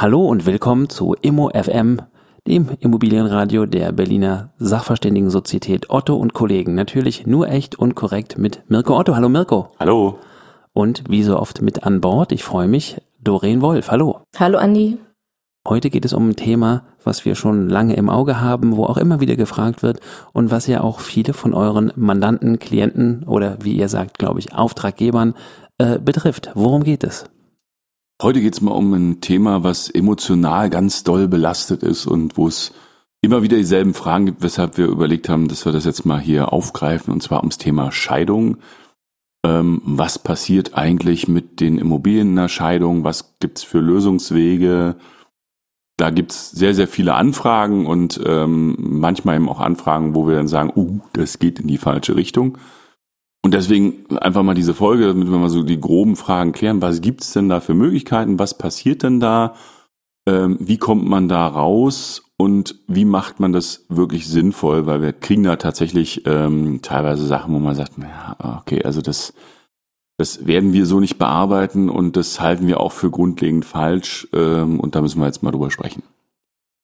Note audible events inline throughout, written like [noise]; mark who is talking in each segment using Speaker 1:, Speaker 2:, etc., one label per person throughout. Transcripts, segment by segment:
Speaker 1: Hallo und willkommen zu Immo FM, dem Immobilienradio der Berliner Sachverständigensozietät Otto und Kollegen. Natürlich nur echt und korrekt mit Mirko Otto. Hallo Mirko.
Speaker 2: Hallo.
Speaker 1: Und wie so oft mit an Bord, ich freue mich, Doreen Wolf. Hallo.
Speaker 3: Hallo Andi.
Speaker 1: Heute geht es um ein Thema, was wir schon lange im Auge haben, wo auch immer wieder gefragt wird und was ja auch viele von euren Mandanten, Klienten oder wie ihr sagt, glaube ich, Auftraggebern äh, betrifft. Worum geht es?
Speaker 2: Heute geht es mal um ein Thema, was emotional ganz doll belastet ist und wo es immer wieder dieselben Fragen gibt, weshalb wir überlegt haben, dass wir das jetzt mal hier aufgreifen, und zwar ums Thema Scheidung. Ähm, was passiert eigentlich mit den Immobilien in der Scheidung? Was gibt's für Lösungswege? Da gibt's sehr, sehr viele Anfragen und ähm, manchmal eben auch Anfragen, wo wir dann sagen, uh, das geht in die falsche Richtung. Und deswegen einfach mal diese Folge, damit wir mal so die groben Fragen klären. Was gibt's denn da für Möglichkeiten? Was passiert denn da? Ähm, wie kommt man da raus? Und wie macht man das wirklich sinnvoll? Weil wir kriegen da tatsächlich ähm, teilweise Sachen, wo man sagt, ja, okay, also das, das werden wir so nicht bearbeiten und das halten wir auch für grundlegend falsch. Ähm, und da müssen wir jetzt mal drüber sprechen.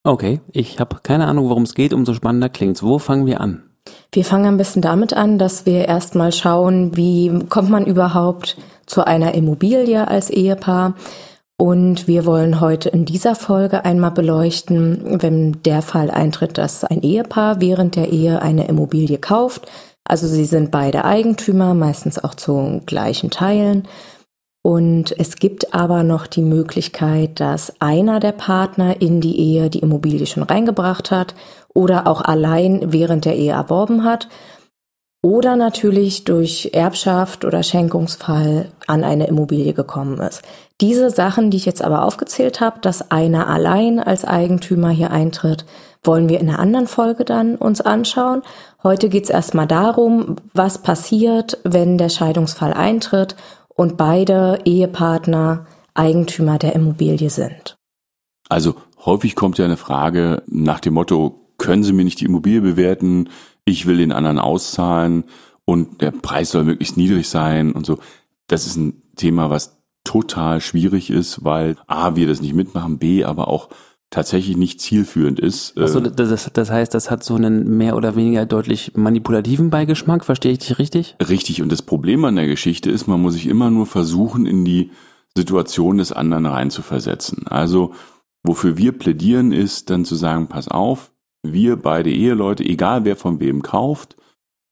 Speaker 1: Okay, ich habe keine Ahnung, worum es geht, umso spannender klingt's. Wo fangen wir an?
Speaker 3: Wir fangen ein bisschen damit an, dass wir erstmal schauen, wie kommt man überhaupt zu einer Immobilie als Ehepaar. Und wir wollen heute in dieser Folge einmal beleuchten, wenn der Fall eintritt, dass ein Ehepaar während der Ehe eine Immobilie kauft. Also sie sind beide Eigentümer, meistens auch zu gleichen Teilen. Und es gibt aber noch die Möglichkeit, dass einer der Partner in die Ehe die Immobilie schon reingebracht hat oder auch allein während der Ehe erworben hat oder natürlich durch Erbschaft oder Schenkungsfall an eine Immobilie gekommen ist. Diese Sachen, die ich jetzt aber aufgezählt habe, dass einer allein als Eigentümer hier eintritt, wollen wir in einer anderen Folge dann uns anschauen. Heute geht es erstmal darum, was passiert, wenn der Scheidungsfall eintritt und beide Ehepartner Eigentümer der Immobilie sind.
Speaker 2: Also häufig kommt ja eine Frage nach dem Motto, können Sie mir nicht die Immobilie bewerten? Ich will den anderen auszahlen und der Preis soll möglichst niedrig sein und so. Das ist ein Thema, was total schwierig ist, weil A, wir das nicht mitmachen, B, aber auch tatsächlich nicht zielführend ist.
Speaker 1: Achso, das, das heißt, das hat so einen mehr oder weniger deutlich manipulativen Beigeschmack, verstehe ich dich richtig?
Speaker 2: Richtig, und das Problem an der Geschichte ist, man muss sich immer nur versuchen, in die Situation des anderen reinzuversetzen. Also, wofür wir plädieren, ist dann zu sagen, pass auf, wir beide Eheleute, egal wer von wem kauft,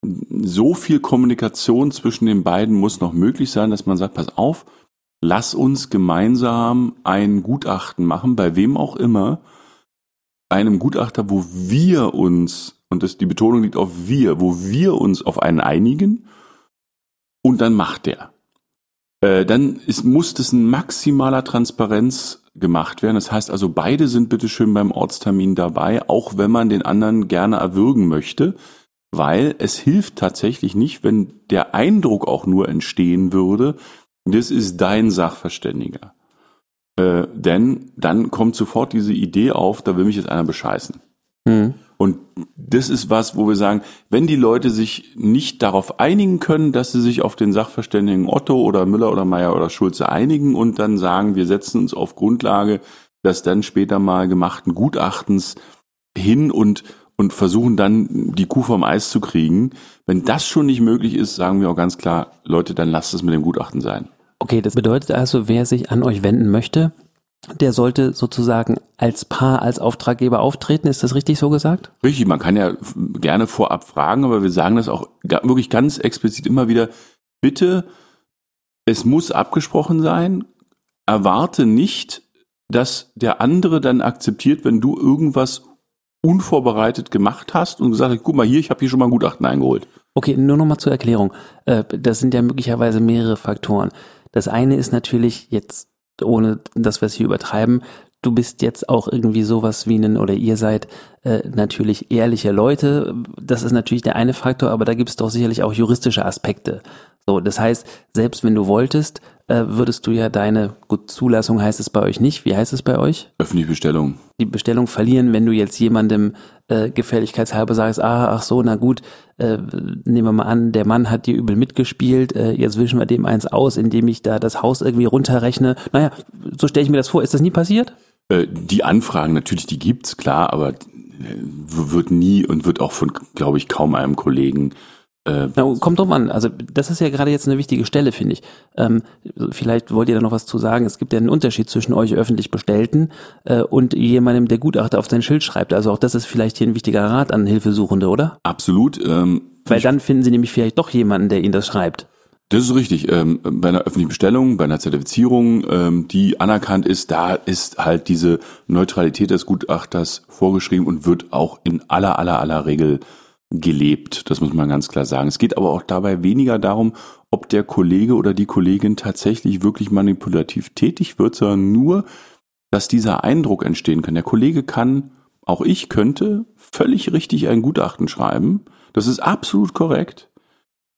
Speaker 2: so viel Kommunikation zwischen den beiden muss noch möglich sein, dass man sagt, pass auf, lass uns gemeinsam ein Gutachten machen, bei wem auch immer, einem Gutachter, wo wir uns, und das, die Betonung liegt auf wir, wo wir uns auf einen einigen, und dann macht der. Äh, dann ist, muss das in maximaler Transparenz gemacht werden. Das heißt also, beide sind bitteschön beim Ortstermin dabei, auch wenn man den anderen gerne erwürgen möchte, weil es hilft tatsächlich nicht, wenn der Eindruck auch nur entstehen würde, das ist dein Sachverständiger. Äh, denn dann kommt sofort diese Idee auf, da will mich jetzt einer bescheißen. Mhm. Und das ist was, wo wir sagen, wenn die Leute sich nicht darauf einigen können, dass sie sich auf den Sachverständigen Otto oder Müller oder Meier oder Schulze einigen und dann sagen, wir setzen uns auf Grundlage des dann später mal gemachten Gutachtens hin und und versuchen dann die Kuh vom Eis zu kriegen. Wenn das schon nicht möglich ist, sagen wir auch ganz klar, Leute, dann lasst es mit dem Gutachten sein.
Speaker 1: Okay, das bedeutet also, wer sich an euch wenden möchte, der sollte sozusagen als Paar, als Auftraggeber auftreten. Ist das richtig so gesagt?
Speaker 2: Richtig, man kann ja gerne vorab fragen, aber wir sagen das auch wirklich ganz explizit immer wieder. Bitte, es muss abgesprochen sein. Erwarte nicht, dass der andere dann akzeptiert, wenn du irgendwas unvorbereitet gemacht hast und gesagt hast, guck mal hier, ich habe hier schon mal ein Gutachten eingeholt.
Speaker 1: Okay, nur noch mal zur Erklärung. Äh, das sind ja möglicherweise mehrere Faktoren. Das eine ist natürlich jetzt, ohne dass wir es hier übertreiben, du bist jetzt auch irgendwie sowas wie ein, oder ihr seid äh, natürlich ehrliche Leute. Das ist natürlich der eine Faktor, aber da gibt es doch sicherlich auch juristische Aspekte. So, das heißt, selbst wenn du wolltest, äh, würdest du ja deine, gut, Zulassung heißt es bei euch nicht. Wie heißt es bei euch?
Speaker 2: Öffentliche Bestellung.
Speaker 1: Die Bestellung verlieren, wenn du jetzt jemandem äh, gefälligkeitshalber sagst, ah, ach so, na gut, äh, nehmen wir mal an, der Mann hat dir übel mitgespielt, äh, jetzt wischen wir dem eins aus, indem ich da das Haus irgendwie runterrechne. Naja, so stelle ich mir das vor. Ist das nie passiert?
Speaker 2: Äh, die Anfragen natürlich, die gibt's, klar, aber äh, wird nie und wird auch von, glaube ich, kaum einem Kollegen
Speaker 1: äh, Na, kommt drauf an. Also das ist ja gerade jetzt eine wichtige Stelle, finde ich. Ähm, vielleicht wollt ihr da noch was zu sagen. Es gibt ja einen Unterschied zwischen euch öffentlich Bestellten äh, und jemandem, der Gutachter auf sein Schild schreibt. Also auch das ist vielleicht hier ein wichtiger Rat an Hilfesuchende, oder?
Speaker 2: Absolut. Ähm,
Speaker 1: Weil dann finden sie nämlich vielleicht doch jemanden, der ihnen das schreibt.
Speaker 2: Das ist richtig. Ähm, bei einer öffentlichen Bestellung, bei einer Zertifizierung, ähm, die anerkannt ist, da ist halt diese Neutralität des Gutachters vorgeschrieben und wird auch in aller, aller, aller Regel gelebt. Das muss man ganz klar sagen. Es geht aber auch dabei weniger darum, ob der Kollege oder die Kollegin tatsächlich wirklich manipulativ tätig wird, sondern nur, dass dieser Eindruck entstehen kann. Der Kollege kann, auch ich könnte, völlig richtig ein Gutachten schreiben. Das ist absolut korrekt.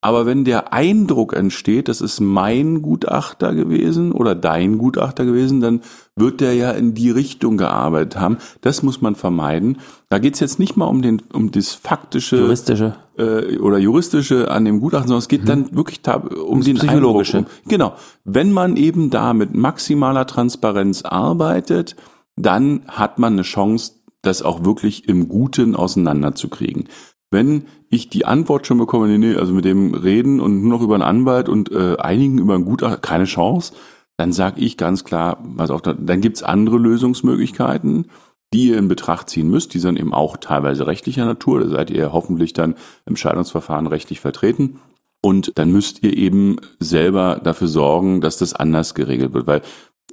Speaker 2: Aber wenn der Eindruck entsteht, das ist mein Gutachter gewesen oder dein Gutachter gewesen, dann wird der ja in die Richtung gearbeitet haben. Das muss man vermeiden. Da geht's jetzt nicht mal um den um das faktische
Speaker 1: juristische
Speaker 2: äh, oder juristische an dem Gutachten, sondern es geht mhm. dann wirklich um
Speaker 1: das
Speaker 2: den
Speaker 1: psychologische.
Speaker 2: Eindruck. Um, genau. Wenn man eben da mit maximaler Transparenz arbeitet, dann hat man eine Chance, das auch wirklich im Guten auseinanderzukriegen. Wenn ich die Antwort schon bekomme, nee, nee, also mit dem reden und nur noch über einen Anwalt und äh, einigen über ein Gutachter, keine Chance, dann sage ich ganz klar, was auch da, dann gibt's andere Lösungsmöglichkeiten, die ihr in Betracht ziehen müsst. Die sind eben auch teilweise rechtlicher Natur. Da seid ihr hoffentlich dann im Scheidungsverfahren rechtlich vertreten. Und dann müsst ihr eben selber dafür sorgen, dass das anders geregelt wird. Weil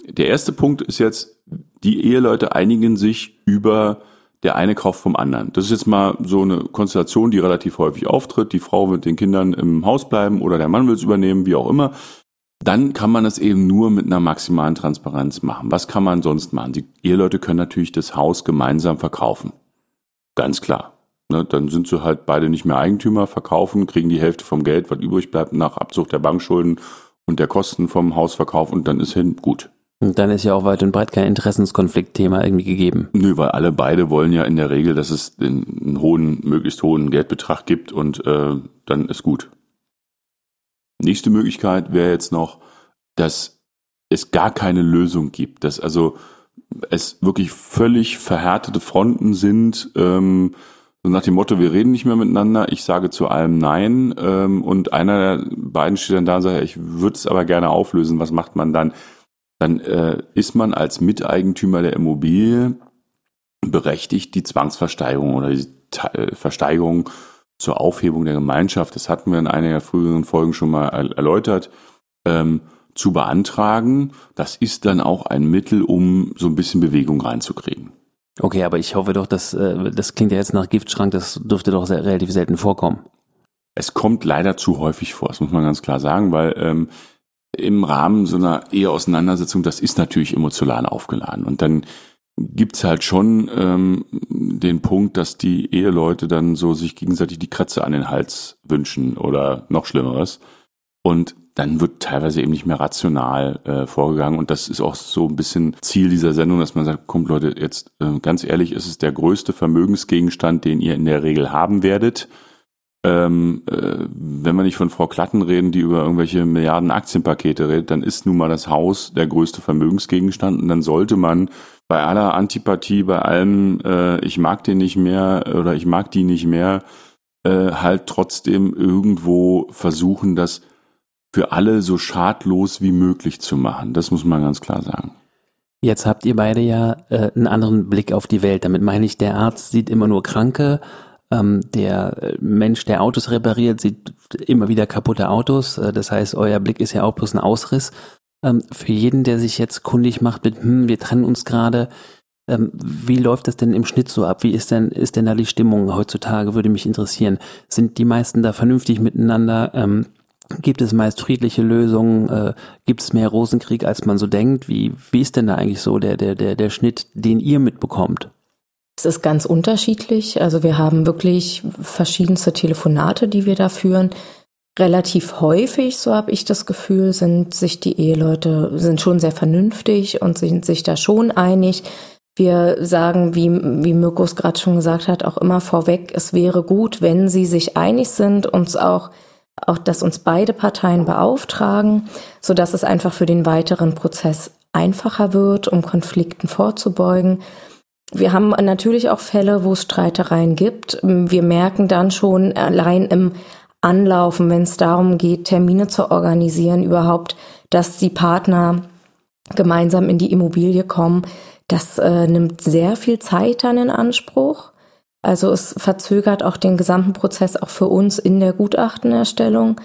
Speaker 2: der erste Punkt ist jetzt, die Eheleute einigen sich über der eine kauft vom anderen. Das ist jetzt mal so eine Konstellation, die relativ häufig auftritt. Die Frau wird den Kindern im Haus bleiben oder der Mann will es übernehmen, wie auch immer. Dann kann man es eben nur mit einer maximalen Transparenz machen. Was kann man sonst machen? Die Eheleute können natürlich das Haus gemeinsam verkaufen. Ganz klar. Ne, dann sind sie halt beide nicht mehr Eigentümer, verkaufen, kriegen die Hälfte vom Geld, was übrig bleibt nach Abzug der Bankschulden und der Kosten vom Hausverkauf und dann ist hin gut.
Speaker 1: Und dann ist ja auch weit und breit kein Interessenskonfliktthema irgendwie gegeben.
Speaker 2: Nö, weil alle beide wollen ja in der Regel, dass es einen hohen, möglichst hohen Geldbetrag gibt und äh, dann ist gut. Nächste Möglichkeit wäre jetzt noch, dass es gar keine Lösung gibt, dass also es wirklich völlig verhärtete Fronten sind, ähm, so nach dem Motto, wir reden nicht mehr miteinander, ich sage zu allem Nein ähm, und einer der beiden steht dann da und sagt, ich würde es aber gerne auflösen, was macht man dann? Dann äh, ist man als Miteigentümer der Immobilie berechtigt, die Zwangsversteigerung oder die äh, Versteigerung zur Aufhebung der Gemeinschaft, das hatten wir in einer der früheren Folgen schon mal erläutert, ähm, zu beantragen. Das ist dann auch ein Mittel, um so ein bisschen Bewegung reinzukriegen.
Speaker 1: Okay, aber ich hoffe doch, dass äh, das klingt ja jetzt nach Giftschrank, das dürfte doch sehr, relativ selten vorkommen.
Speaker 2: Es kommt leider zu häufig vor, das muss man ganz klar sagen, weil ähm, im Rahmen so einer Eheauseinandersetzung, das ist natürlich emotional aufgeladen. Und dann gibt's halt schon ähm, den Punkt, dass die Eheleute dann so sich gegenseitig die Kratze an den Hals wünschen oder noch Schlimmeres. Und dann wird teilweise eben nicht mehr rational äh, vorgegangen. Und das ist auch so ein bisschen Ziel dieser Sendung, dass man sagt, kommt Leute, jetzt äh, ganz ehrlich, ist es der größte Vermögensgegenstand, den ihr in der Regel haben werdet ähm, äh, wenn wir nicht von Frau Klatten reden, die über irgendwelche Milliarden Aktienpakete redet, dann ist nun mal das Haus der größte Vermögensgegenstand und dann sollte man bei aller Antipathie, bei allem, äh, ich mag den nicht mehr oder ich mag die nicht mehr, äh, halt trotzdem irgendwo versuchen, das für alle so schadlos wie möglich zu machen. Das muss man ganz klar sagen.
Speaker 1: Jetzt habt ihr beide ja äh, einen anderen Blick auf die Welt. Damit meine ich, der Arzt sieht immer nur Kranke ähm, der äh, Mensch, der Autos repariert, sieht immer wieder kaputte Autos. Äh, das heißt, euer Blick ist ja auch bloß ein Ausriss. Ähm, für jeden, der sich jetzt kundig macht mit, hm, wir trennen uns gerade, ähm, wie läuft das denn im Schnitt so ab? Wie ist denn, ist denn da die Stimmung heutzutage? Würde mich interessieren. Sind die meisten da vernünftig miteinander? Ähm, Gibt es meist friedliche Lösungen? Äh, gibt es mehr Rosenkrieg, als man so denkt? Wie, wie ist denn da eigentlich so der, der, der, der Schnitt, den ihr mitbekommt?
Speaker 3: Es ist ganz unterschiedlich. Also wir haben wirklich verschiedenste Telefonate, die wir da führen. Relativ häufig, so habe ich das Gefühl, sind sich die Eheleute sind schon sehr vernünftig und sind sich da schon einig. Wir sagen, wie, wie Mirko es gerade schon gesagt hat, auch immer vorweg, es wäre gut, wenn sie sich einig sind, uns auch auch, dass uns beide Parteien beauftragen, so dass es einfach für den weiteren Prozess einfacher wird, um Konflikten vorzubeugen. Wir haben natürlich auch Fälle, wo es Streitereien gibt. Wir merken dann schon allein im Anlaufen, wenn es darum geht, Termine zu organisieren, überhaupt, dass die Partner gemeinsam in die Immobilie kommen. Das äh, nimmt sehr viel Zeit dann in Anspruch. Also es verzögert auch den gesamten Prozess auch für uns in der Gutachtenerstellung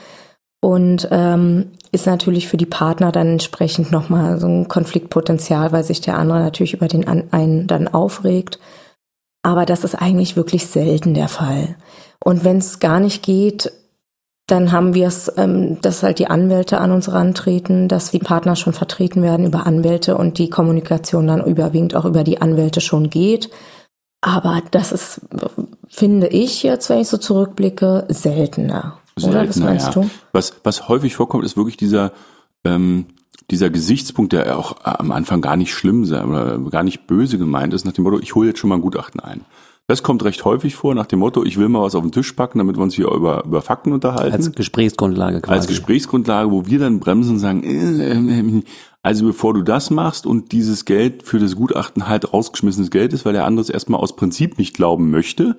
Speaker 3: und ähm, ist natürlich für die Partner dann entsprechend nochmal so ein Konfliktpotenzial, weil sich der andere natürlich über den einen dann aufregt. Aber das ist eigentlich wirklich selten der Fall. Und wenn es gar nicht geht, dann haben wir es, ähm, dass halt die Anwälte an uns rantreten, dass die Partner schon vertreten werden über Anwälte und die Kommunikation dann überwiegend auch über die Anwälte schon geht. Aber das ist, finde ich jetzt, wenn ich so zurückblicke, seltener.
Speaker 2: Seltener, oder? Was meinst ja. du? Was, was häufig vorkommt, ist wirklich dieser, ähm, dieser Gesichtspunkt, der auch am Anfang gar nicht schlimm sei oder gar nicht böse gemeint ist, nach dem Motto, ich hole jetzt schon mal ein Gutachten ein. Das kommt recht häufig vor, nach dem Motto, ich will mal was auf den Tisch packen, damit wir uns hier über, über Fakten unterhalten.
Speaker 1: Als Gesprächsgrundlage quasi.
Speaker 2: Als Gesprächsgrundlage, wo wir dann bremsen und sagen, äh, äh, äh also bevor du das machst und dieses Geld für das Gutachten halt rausgeschmissenes Geld ist, weil der andere es erstmal aus Prinzip nicht glauben möchte,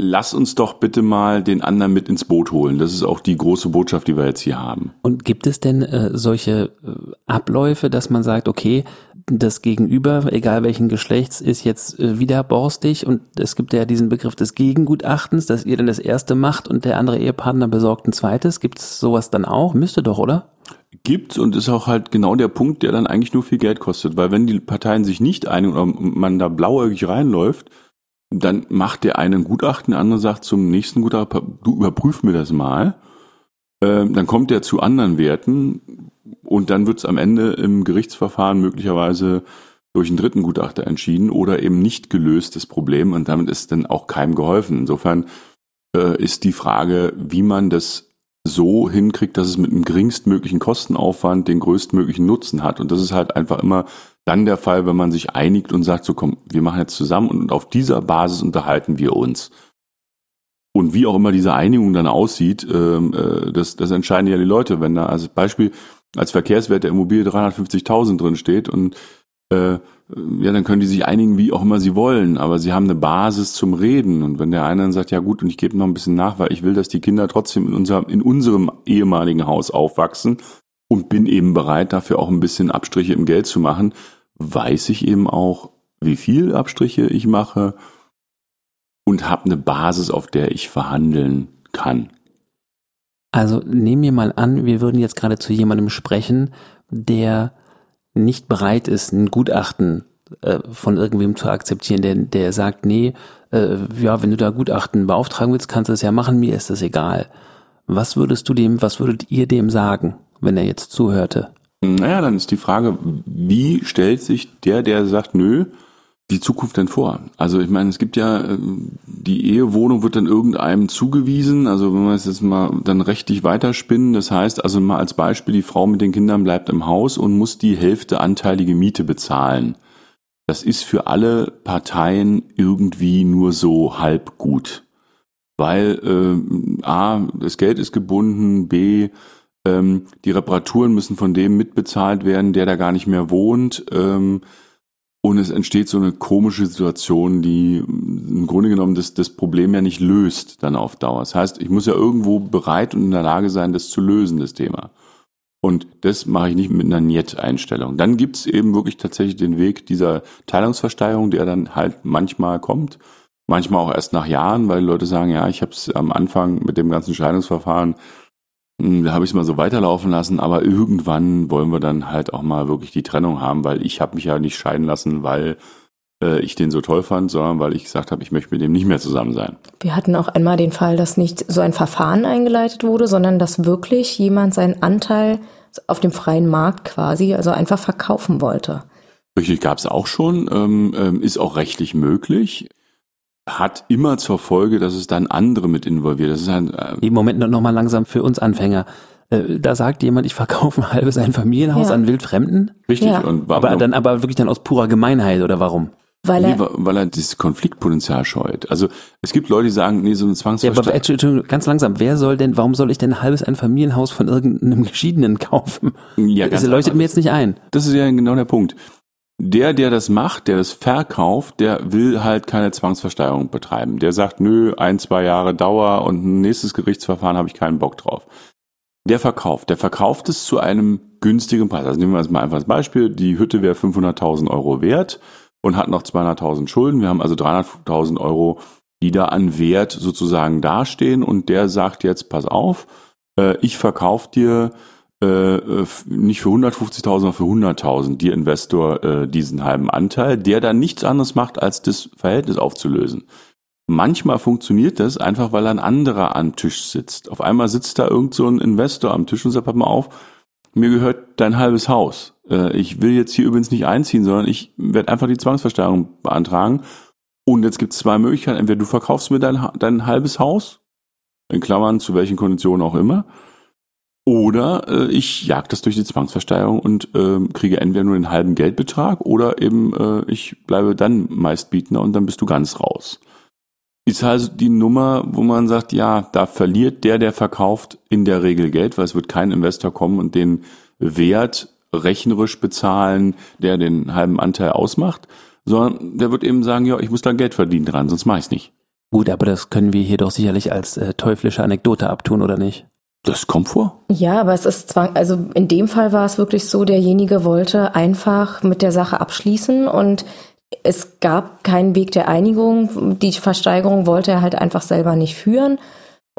Speaker 2: lass uns doch bitte mal den anderen mit ins Boot holen. Das ist auch die große Botschaft, die wir jetzt hier haben.
Speaker 1: Und gibt es denn äh, solche äh, Abläufe, dass man sagt, okay, das Gegenüber, egal welchen Geschlechts, ist jetzt äh, wieder borstig und es gibt ja diesen Begriff des Gegengutachtens, dass ihr dann das erste macht und der andere Ehepartner besorgt ein zweites. Gibt es sowas dann auch? Müsste doch, oder?
Speaker 2: Gibt's und ist auch halt genau der Punkt, der dann eigentlich nur viel Geld kostet, weil wenn die Parteien sich nicht einigen oder man da blauäugig reinläuft, dann macht der eine ein Gutachten, der andere sagt zum nächsten Gutachten, du überprüf mir das mal. Ähm, dann kommt der zu anderen Werten und dann wird's am Ende im Gerichtsverfahren möglicherweise durch einen dritten Gutachter entschieden oder eben nicht gelöstes Problem und damit ist dann auch keinem geholfen. Insofern äh, ist die Frage, wie man das so hinkriegt, dass es mit dem geringstmöglichen Kostenaufwand den größtmöglichen Nutzen hat. Und das ist halt einfach immer dann der Fall, wenn man sich einigt und sagt, so komm, wir machen jetzt zusammen und auf dieser Basis unterhalten wir uns. Und wie auch immer diese Einigung dann aussieht, ähm, äh, das, das entscheiden ja die Leute. Wenn da als Beispiel als Verkehrswert der Immobilie 350.000 drin steht und äh, ja, dann können die sich einigen, wie auch immer sie wollen, aber sie haben eine Basis zum Reden. Und wenn der eine dann sagt, ja gut, und ich gebe noch ein bisschen nach, weil ich will, dass die Kinder trotzdem in, unser, in unserem ehemaligen Haus aufwachsen und bin eben bereit, dafür auch ein bisschen Abstriche im Geld zu machen, weiß ich eben auch, wie viel Abstriche ich mache und habe eine Basis, auf der ich verhandeln kann.
Speaker 1: Also nehmen wir mal an, wir würden jetzt gerade zu jemandem sprechen, der nicht bereit ist, ein Gutachten äh, von irgendwem zu akzeptieren, der, der sagt, nee, äh, ja, wenn du da Gutachten beauftragen willst, kannst du es ja machen, mir ist das egal. Was würdest du dem, was würdet ihr dem sagen, wenn er jetzt zuhörte?
Speaker 2: Naja, dann ist die Frage, wie stellt sich der, der sagt, nö, die Zukunft denn vor? Also ich meine, es gibt ja, äh, die Ehewohnung wird dann irgendeinem zugewiesen, also wenn wir es jetzt mal dann rechtlich weiterspinnen, das heißt also mal als Beispiel, die Frau mit den Kindern bleibt im Haus und muss die Hälfte anteilige Miete bezahlen. Das ist für alle Parteien irgendwie nur so halb gut. Weil äh, A, das Geld ist gebunden, B, ähm, die Reparaturen müssen von dem mitbezahlt werden, der da gar nicht mehr wohnt. Ähm, und es entsteht so eine komische Situation, die im Grunde genommen das, das Problem ja nicht löst dann auf Dauer. Das heißt, ich muss ja irgendwo bereit und in der Lage sein, das zu lösen, das Thema. Und das mache ich nicht mit einer Niet-Einstellung. Dann gibt's eben wirklich tatsächlich den Weg dieser Teilungsversteigerung, der dann halt manchmal kommt. Manchmal auch erst nach Jahren, weil Leute sagen, ja, ich habe es am Anfang mit dem ganzen Scheidungsverfahren da habe ich es mal so weiterlaufen lassen, aber irgendwann wollen wir dann halt auch mal wirklich die Trennung haben, weil ich habe mich ja nicht scheiden lassen, weil äh, ich den so toll fand, sondern weil ich gesagt habe, ich möchte mit dem nicht mehr zusammen sein.
Speaker 3: Wir hatten auch einmal den Fall, dass nicht so ein Verfahren eingeleitet wurde, sondern dass wirklich jemand seinen Anteil auf dem freien Markt quasi, also einfach verkaufen wollte.
Speaker 2: Richtig, gab es auch schon, ähm, ähm, ist auch rechtlich möglich hat immer zur Folge, dass es dann andere mit involviert. Das ist ein
Speaker 1: äh Im Moment noch mal langsam für uns Anfänger. Äh, da sagt jemand, ich verkaufe ein halbes ein Familienhaus ja. an Wildfremden.
Speaker 2: Richtig. Ja.
Speaker 1: Und aber dann aber wirklich dann aus purer Gemeinheit oder warum?
Speaker 2: Weil er, nee, weil er dieses Konfliktpotenzial scheut. Also es gibt Leute, die sagen, nee, so eine Zwangsversteigerung.
Speaker 1: Ja, aber ganz langsam, wer soll denn, warum soll ich denn ein halbes ein Familienhaus von irgendeinem Geschiedenen [laughs] kaufen? Ja, das leuchtet mir jetzt nicht ein.
Speaker 2: Das ist ja genau der Punkt der, der das macht, der das verkauft, der will halt keine Zwangsversteigerung betreiben. Der sagt, nö, ein, zwei Jahre Dauer und ein nächstes Gerichtsverfahren habe ich keinen Bock drauf. Der verkauft, der verkauft es zu einem günstigen Preis. Also nehmen wir jetzt mal einfach als Beispiel, die Hütte wäre 500.000 Euro wert und hat noch 200.000 Schulden. Wir haben also 300.000 Euro, die da an Wert sozusagen dastehen und der sagt jetzt, pass auf, äh, ich verkaufe dir äh, äh nicht für 150.000, sondern für 100.000 dir Investor äh, diesen halben Anteil, der dann nichts anderes macht, als das Verhältnis aufzulösen. Manchmal funktioniert das einfach, weil ein anderer am Tisch sitzt. Auf einmal sitzt da irgend so ein Investor am Tisch und sagt, pass mal auf, mir gehört dein halbes Haus. Äh, ich will jetzt hier übrigens nicht einziehen, sondern ich werde einfach die Zwangsversteigerung beantragen. Und jetzt gibt es zwei Möglichkeiten. Entweder du verkaufst mir dein, dein halbes Haus, in Klammern, zu welchen Konditionen auch immer, oder äh, ich jag das durch die Zwangsversteigerung und äh, kriege entweder nur den halben Geldbetrag oder eben äh, ich bleibe dann meistbietender und dann bist du ganz raus. Ist also die Nummer, wo man sagt, ja, da verliert der, der verkauft, in der Regel Geld, weil es wird kein Investor kommen und den Wert rechnerisch bezahlen, der den halben Anteil ausmacht, sondern der wird eben sagen, ja, ich muss da Geld verdienen dran, sonst mach ich's nicht.
Speaker 1: Gut, aber das können wir hier doch sicherlich als äh, teuflische Anekdote abtun, oder nicht?
Speaker 2: Das kommt vor.
Speaker 3: Ja, aber es ist zwang, also in dem Fall war es wirklich so, derjenige wollte einfach mit der Sache abschließen und es gab keinen Weg der Einigung. Die Versteigerung wollte er halt einfach selber nicht führen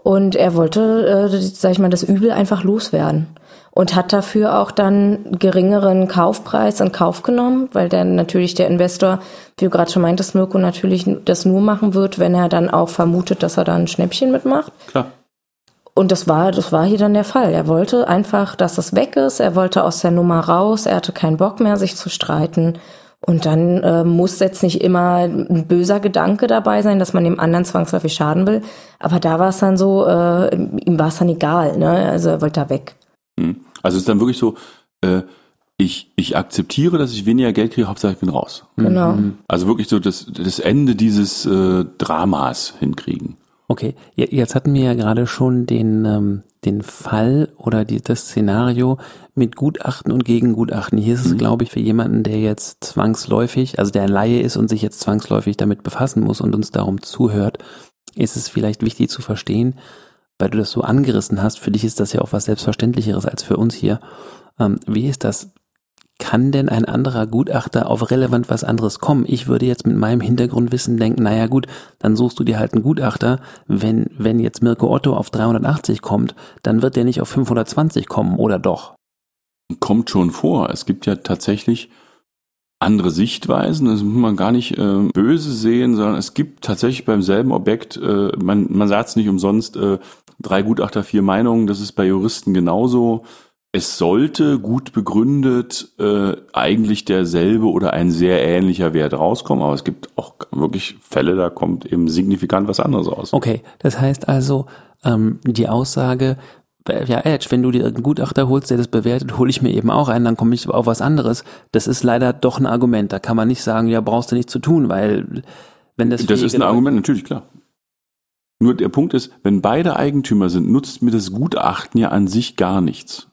Speaker 3: und er wollte, äh, sag ich mal, das Übel einfach loswerden und hat dafür auch dann geringeren Kaufpreis in Kauf genommen, weil dann natürlich der Investor, wie du gerade schon meintest, Mirko, natürlich das nur machen wird, wenn er dann auch vermutet, dass er da ein Schnäppchen mitmacht.
Speaker 2: Klar.
Speaker 3: Und das war, das war hier dann der Fall. Er wollte einfach, dass es weg ist. Er wollte aus der Nummer raus. Er hatte keinen Bock mehr, sich zu streiten. Und dann äh, muss jetzt nicht immer ein böser Gedanke dabei sein, dass man dem anderen zwangsläufig schaden will. Aber da war es dann so, äh, ihm war es dann egal. Ne? Also er wollte da weg.
Speaker 2: Hm. Also es ist dann wirklich so, äh, ich, ich akzeptiere, dass ich weniger Geld kriege, Hauptsache ich bin raus.
Speaker 3: Genau.
Speaker 2: Also wirklich so das, das Ende dieses äh, Dramas hinkriegen.
Speaker 1: Okay, jetzt hatten wir ja gerade schon den, ähm, den Fall oder die, das Szenario mit Gutachten und Gegengutachten. Hier ist es, mhm. glaube ich, für jemanden, der jetzt zwangsläufig, also der ein Laie ist und sich jetzt zwangsläufig damit befassen muss und uns darum zuhört, ist es vielleicht wichtig zu verstehen, weil du das so angerissen hast, für dich ist das ja auch was Selbstverständlicheres als für uns hier. Ähm, wie ist das kann denn ein anderer Gutachter auf relevant was anderes kommen? Ich würde jetzt mit meinem Hintergrundwissen denken, naja gut, dann suchst du dir halt einen Gutachter. Wenn, wenn jetzt Mirko Otto auf 380 kommt, dann wird der nicht auf 520 kommen, oder doch?
Speaker 2: Kommt schon vor. Es gibt ja tatsächlich andere Sichtweisen. Das muss man gar nicht äh, böse sehen, sondern es gibt tatsächlich beim selben Objekt, äh, man, man sagt es nicht umsonst, äh, drei Gutachter, vier Meinungen. Das ist bei Juristen genauso es sollte gut begründet äh, eigentlich derselbe oder ein sehr ähnlicher Wert rauskommen, aber es gibt auch wirklich Fälle, da kommt eben signifikant was anderes raus.
Speaker 1: Okay, das heißt also, ähm, die Aussage, äh, ja, Edge, wenn du dir einen Gutachter holst, der das bewertet, hole ich mir eben auch einen, dann komme ich auf was anderes. Das ist leider doch ein Argument. Da kann man nicht sagen, ja, brauchst du nicht zu tun, weil wenn das.
Speaker 2: Das ist ein Argument, natürlich, klar. Nur der Punkt ist, wenn beide Eigentümer sind, nutzt mir das Gutachten ja an sich gar nichts.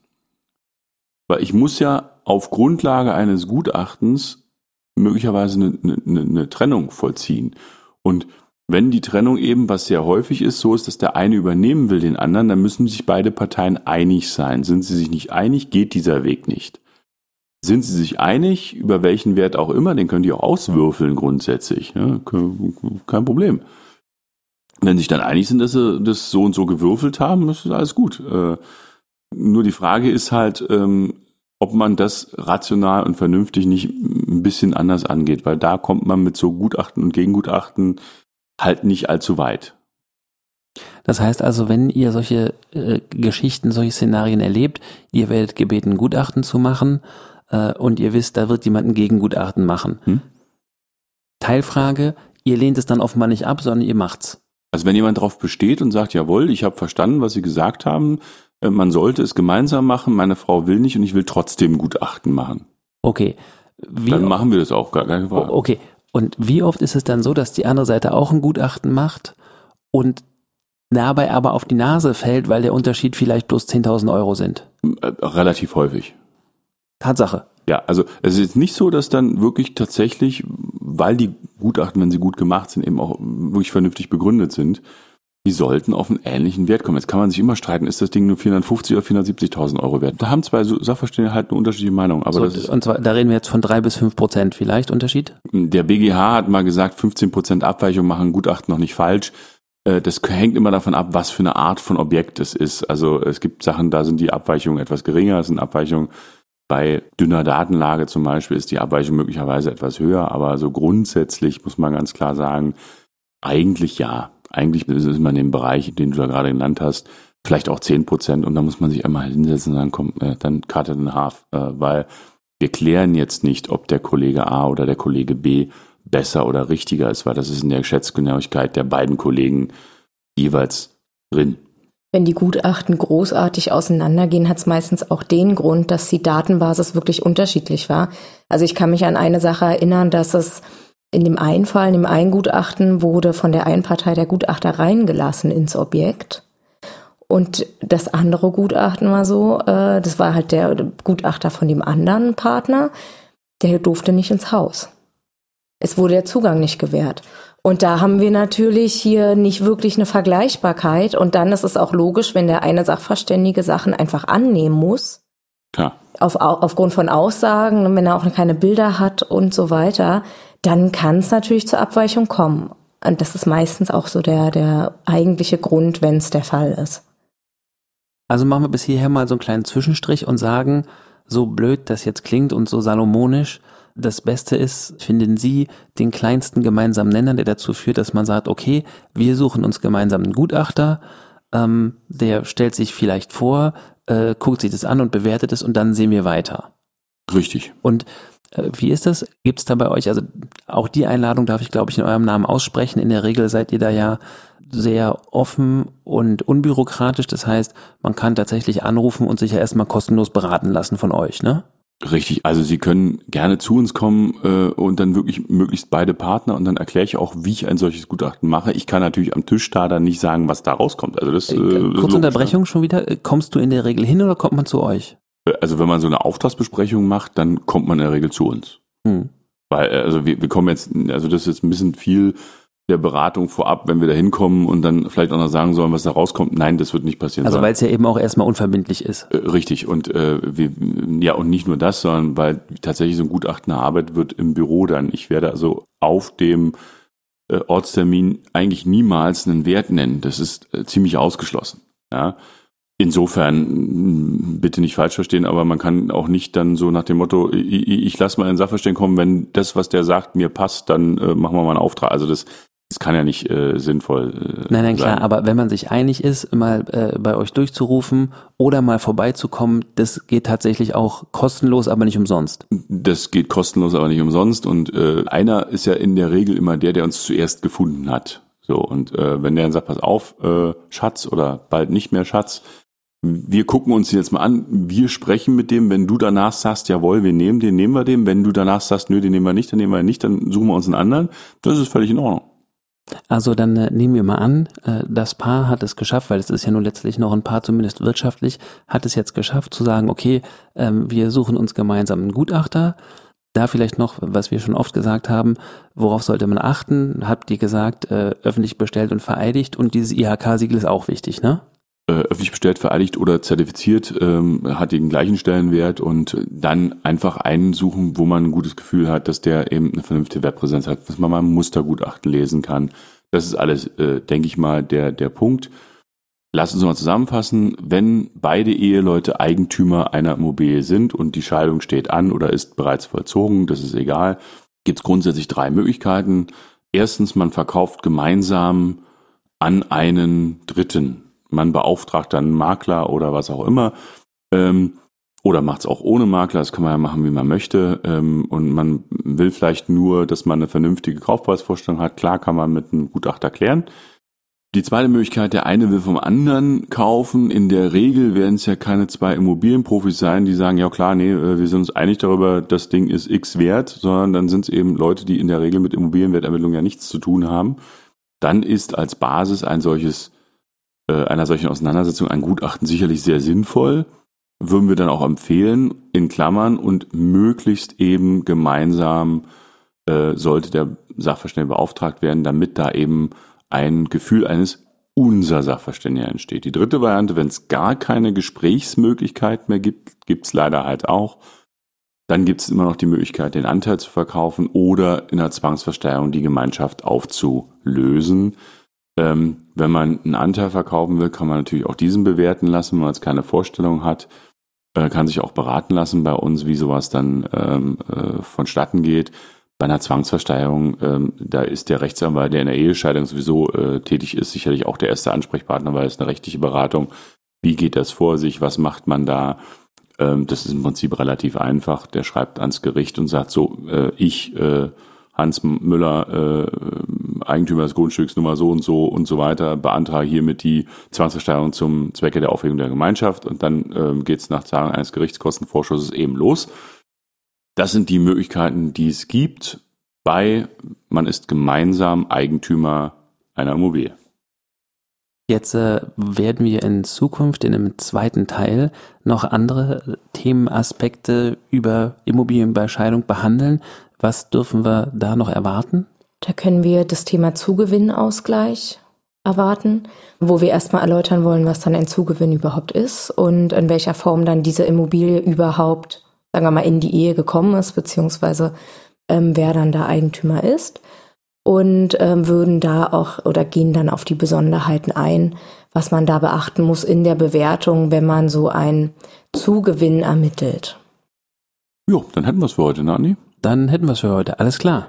Speaker 2: Weil ich muss ja auf Grundlage eines Gutachtens möglicherweise eine, eine, eine Trennung vollziehen. Und wenn die Trennung eben, was sehr häufig ist, so ist, dass der eine übernehmen will den anderen, dann müssen sich beide Parteien einig sein. Sind sie sich nicht einig, geht dieser Weg nicht. Sind sie sich einig, über welchen Wert auch immer, den können die auch auswürfeln grundsätzlich. Ja, kein Problem. Wenn sie sich dann einig sind, dass sie das so und so gewürfelt haben, ist alles gut. Nur die Frage ist halt, ähm, ob man das rational und vernünftig nicht ein bisschen anders angeht, weil da kommt man mit so Gutachten und Gegengutachten halt nicht allzu weit.
Speaker 1: Das heißt also, wenn ihr solche äh, Geschichten, solche Szenarien erlebt, ihr werdet gebeten, Gutachten zu machen äh, und ihr wisst, da wird jemand ein Gegengutachten machen. Hm? Teilfrage, ihr lehnt es dann offenbar nicht ab, sondern ihr macht's.
Speaker 2: Also wenn jemand darauf besteht und sagt, jawohl, ich habe verstanden, was Sie gesagt haben, man sollte es gemeinsam machen, meine Frau will nicht und ich will trotzdem Gutachten machen.
Speaker 1: Okay.
Speaker 2: Wie dann machen wir das auch, gar keine Frage.
Speaker 1: Okay. Und wie oft ist es dann so, dass die andere Seite auch ein Gutachten macht und dabei aber auf die Nase fällt, weil der Unterschied vielleicht bloß 10.000 Euro sind?
Speaker 2: Äh, relativ häufig.
Speaker 1: Tatsache.
Speaker 2: Ja, also es ist nicht so, dass dann wirklich tatsächlich, weil die Gutachten, wenn sie gut gemacht sind, eben auch wirklich vernünftig begründet sind, die sollten auf einen ähnlichen Wert kommen. Jetzt kann man sich immer streiten, ist das Ding nur 450 oder 470.000 Euro wert? Da haben zwei Sachverständige halt eine unterschiedliche Meinung. Aber so, das ist,
Speaker 1: und zwar, da reden wir jetzt von drei bis fünf Prozent vielleicht Unterschied?
Speaker 2: Der BGH hat mal gesagt, 15 Prozent Abweichung machen Gutachten noch nicht falsch. Äh, das hängt immer davon ab, was für eine Art von Objekt es ist. Also es gibt Sachen, da sind die Abweichungen etwas geringer, es sind Abweichungen bei dünner Datenlage zum Beispiel ist die Abweichung möglicherweise etwas höher, aber so grundsätzlich muss man ganz klar sagen, eigentlich ja. Eigentlich ist man in dem Bereich, den du da gerade genannt hast, vielleicht auch zehn Prozent und da muss man sich einmal hinsetzen und sagen, komm, äh, dann it in half, äh, weil wir klären jetzt nicht, ob der Kollege A oder der Kollege B besser oder richtiger ist, weil das ist in der Schätzgenauigkeit der beiden Kollegen jeweils drin.
Speaker 3: Wenn die Gutachten großartig auseinandergehen, hat es meistens auch den Grund, dass die Datenbasis wirklich unterschiedlich war. Also ich kann mich an eine Sache erinnern, dass es in dem einen Fall, in dem einen Gutachten, wurde von der einen Partei der Gutachter reingelassen ins Objekt. Und das andere Gutachten war so, äh, das war halt der Gutachter von dem anderen Partner, der durfte nicht ins Haus. Es wurde der Zugang nicht gewährt. Und da haben wir natürlich hier nicht wirklich eine Vergleichbarkeit. Und dann ist es auch logisch, wenn der eine Sachverständige Sachen einfach annehmen muss.
Speaker 2: Klar.
Speaker 3: Auf, aufgrund von Aussagen, wenn er auch keine Bilder hat und so weiter, dann kann es natürlich zur Abweichung kommen. Und das ist meistens auch so der, der eigentliche Grund, wenn es der Fall ist.
Speaker 1: Also machen wir bis hierher mal so einen kleinen Zwischenstrich und sagen, so blöd das jetzt klingt und so salomonisch, das Beste ist, finden Sie, den kleinsten gemeinsamen Nenner, der dazu führt, dass man sagt, okay, wir suchen uns gemeinsam einen Gutachter, ähm, der stellt sich vielleicht vor, äh, guckt sich das an und bewertet es und dann sehen wir weiter.
Speaker 2: Richtig.
Speaker 1: Und äh, wie ist das? Gibt es da bei euch, also auch die Einladung darf ich, glaube ich, in eurem Namen aussprechen. In der Regel seid ihr da ja sehr offen und unbürokratisch. Das heißt, man kann tatsächlich anrufen und sich ja erstmal kostenlos beraten lassen von euch, ne?
Speaker 2: Richtig, also Sie können gerne zu uns kommen äh, und dann wirklich möglichst beide Partner und dann erkläre ich auch, wie ich ein solches Gutachten mache. Ich kann natürlich am Tisch da dann nicht sagen, was da rauskommt. Also das, äh,
Speaker 1: äh Kurze Unterbrechung schon wieder. Äh, kommst du in der Regel hin oder kommt man zu euch?
Speaker 2: Äh, also wenn man so eine Auftragsbesprechung macht, dann kommt man in der Regel zu uns. Hm. Weil, also wir, wir kommen jetzt, also das ist jetzt ein bisschen viel der Beratung vorab, wenn wir da hinkommen und dann vielleicht auch noch sagen sollen, was da rauskommt. Nein, das wird nicht passieren.
Speaker 1: Also weil es ja eben auch erstmal unverbindlich ist.
Speaker 2: Äh, richtig. Und äh, wir, ja, und nicht nur das, sondern weil tatsächlich so ein Gutachten erarbeitet wird im Büro dann. Ich werde also auf dem äh, Ortstermin eigentlich niemals einen Wert nennen. Das ist äh, ziemlich ausgeschlossen. Ja. Insofern bitte nicht falsch verstehen, aber man kann auch nicht dann so nach dem Motto, ich, ich lasse mal einen Sachverständigen kommen, wenn das, was der sagt, mir passt, dann äh, machen wir mal einen Auftrag. Also das das kann ja nicht äh, sinnvoll äh,
Speaker 1: Nein, nein, sein. klar, aber wenn man sich einig ist, mal äh, bei euch durchzurufen oder mal vorbeizukommen, das geht tatsächlich auch kostenlos, aber nicht umsonst.
Speaker 2: Das geht kostenlos, aber nicht umsonst. Und äh, einer ist ja in der Regel immer der, der uns zuerst gefunden hat. So, und äh, wenn der dann sagt, pass auf, äh, Schatz oder bald nicht mehr Schatz, wir gucken uns jetzt mal an, wir sprechen mit dem, wenn du danach sagst, jawohl, wir nehmen den, nehmen wir den, wenn du danach sagst, nö, den nehmen wir nicht, dann nehmen wir ihn nicht, dann suchen wir uns einen anderen, das ist völlig in Ordnung.
Speaker 1: Also dann äh, nehmen wir mal an, äh, das Paar hat es geschafft, weil es ist ja nun letztlich noch ein Paar, zumindest wirtschaftlich, hat es jetzt geschafft zu sagen, okay, ähm, wir suchen uns gemeinsam einen Gutachter. Da vielleicht noch, was wir schon oft gesagt haben, worauf sollte man achten? Habt ihr gesagt, äh, öffentlich bestellt und vereidigt und dieses IHK-Siegel ist auch wichtig, ne?
Speaker 2: Äh, öffentlich bestellt, vereidigt oder zertifiziert, ähm, hat den gleichen Stellenwert und dann einfach einen suchen, wo man ein gutes Gefühl hat, dass der eben eine vernünftige Webpräsenz hat, dass man mal ein Mustergutachten lesen kann. Das ist alles, äh, denke ich mal, der, der Punkt. Lass uns mal zusammenfassen. Wenn beide Eheleute Eigentümer einer Immobilie sind und die Scheidung steht an oder ist bereits vollzogen, das ist egal, gibt es grundsätzlich drei Möglichkeiten. Erstens, man verkauft gemeinsam an einen Dritten. Man beauftragt dann Makler oder was auch immer. Ähm, oder macht es auch ohne Makler, das kann man ja machen, wie man möchte. Ähm, und man will vielleicht nur, dass man eine vernünftige Kaufpreisvorstellung hat. Klar kann man mit einem Gutachter klären. Die zweite Möglichkeit, der eine will vom anderen kaufen. In der Regel werden es ja keine zwei Immobilienprofis sein, die sagen, ja klar, nee, äh, wir sind uns einig darüber, das Ding ist X wert, sondern dann sind es eben Leute, die in der Regel mit Immobilienwertermittlung ja nichts zu tun haben. Dann ist als Basis ein solches, einer solchen Auseinandersetzung ein Gutachten sicherlich sehr sinnvoll. Würden wir dann auch empfehlen, in Klammern und möglichst eben gemeinsam äh, sollte der Sachverständige beauftragt werden, damit da eben ein Gefühl eines unser Sachverständiger entsteht. Die dritte Variante, wenn es gar keine Gesprächsmöglichkeit mehr gibt, gibt es leider halt auch. Dann gibt es immer noch die Möglichkeit, den Anteil zu verkaufen oder in der Zwangsversteigerung die Gemeinschaft aufzulösen. Ähm, wenn man einen Anteil verkaufen will, kann man natürlich auch diesen bewerten lassen, wenn man jetzt keine Vorstellung hat. Äh, kann sich auch beraten lassen bei uns, wie sowas dann ähm, äh, vonstatten geht. Bei einer Zwangsversteigerung, ähm, da ist der Rechtsanwalt, der in der Ehescheidung sowieso äh, tätig ist, sicherlich auch der erste Ansprechpartner, weil es eine rechtliche Beratung. Wie geht das vor sich? Was macht man da? Ähm, das ist im Prinzip relativ einfach. Der schreibt ans Gericht und sagt so, äh, ich, äh, Hans Müller, äh, Eigentümer des Grundstücks Nummer so und so und so weiter, beantrage hiermit die Zwangsversteigerung zum Zwecke der Aufhebung der Gemeinschaft und dann ähm, geht es nach Zahlung eines Gerichtskostenvorschusses eben los. Das sind die Möglichkeiten, die es gibt bei, man ist gemeinsam Eigentümer einer Immobilie.
Speaker 1: Jetzt äh, werden wir in Zukunft in einem zweiten Teil noch andere Themenaspekte über Immobilienbescheidung behandeln. Was dürfen wir da noch erwarten?
Speaker 3: Da können wir das Thema Zugewinnausgleich erwarten, wo wir erstmal erläutern wollen, was dann ein Zugewinn überhaupt ist und in welcher Form dann diese Immobilie überhaupt sagen wir mal, in die Ehe gekommen ist, beziehungsweise ähm, wer dann da Eigentümer ist. Und ähm, würden da auch oder gehen dann auf die Besonderheiten ein, was man da beachten muss in der Bewertung, wenn man so einen Zugewinn ermittelt.
Speaker 2: Jo, dann hätten wir es für heute, Nani.
Speaker 1: Dann hätten wir es für heute. Alles klar.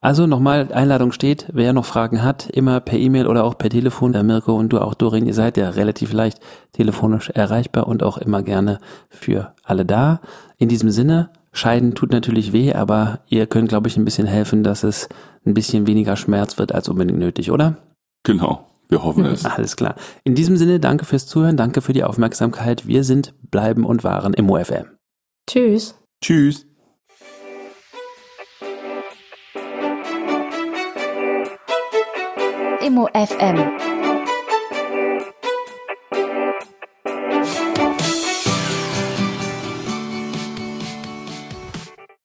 Speaker 1: Also nochmal, Einladung steht, wer noch Fragen hat, immer per E-Mail oder auch per Telefon. Der Mirko und du auch, Dorin, ihr seid ja relativ leicht telefonisch erreichbar und auch immer gerne für alle da. In diesem Sinne, Scheiden tut natürlich weh, aber ihr könnt, glaube ich, ein bisschen helfen, dass es ein bisschen weniger Schmerz wird als unbedingt nötig, oder?
Speaker 2: Genau. Wir hoffen es. [laughs]
Speaker 1: Alles klar. In diesem Sinne, danke fürs Zuhören, danke für die Aufmerksamkeit. Wir sind, bleiben und waren im OFM.
Speaker 3: Tschüss.
Speaker 2: Tschüss.
Speaker 4: Immo FM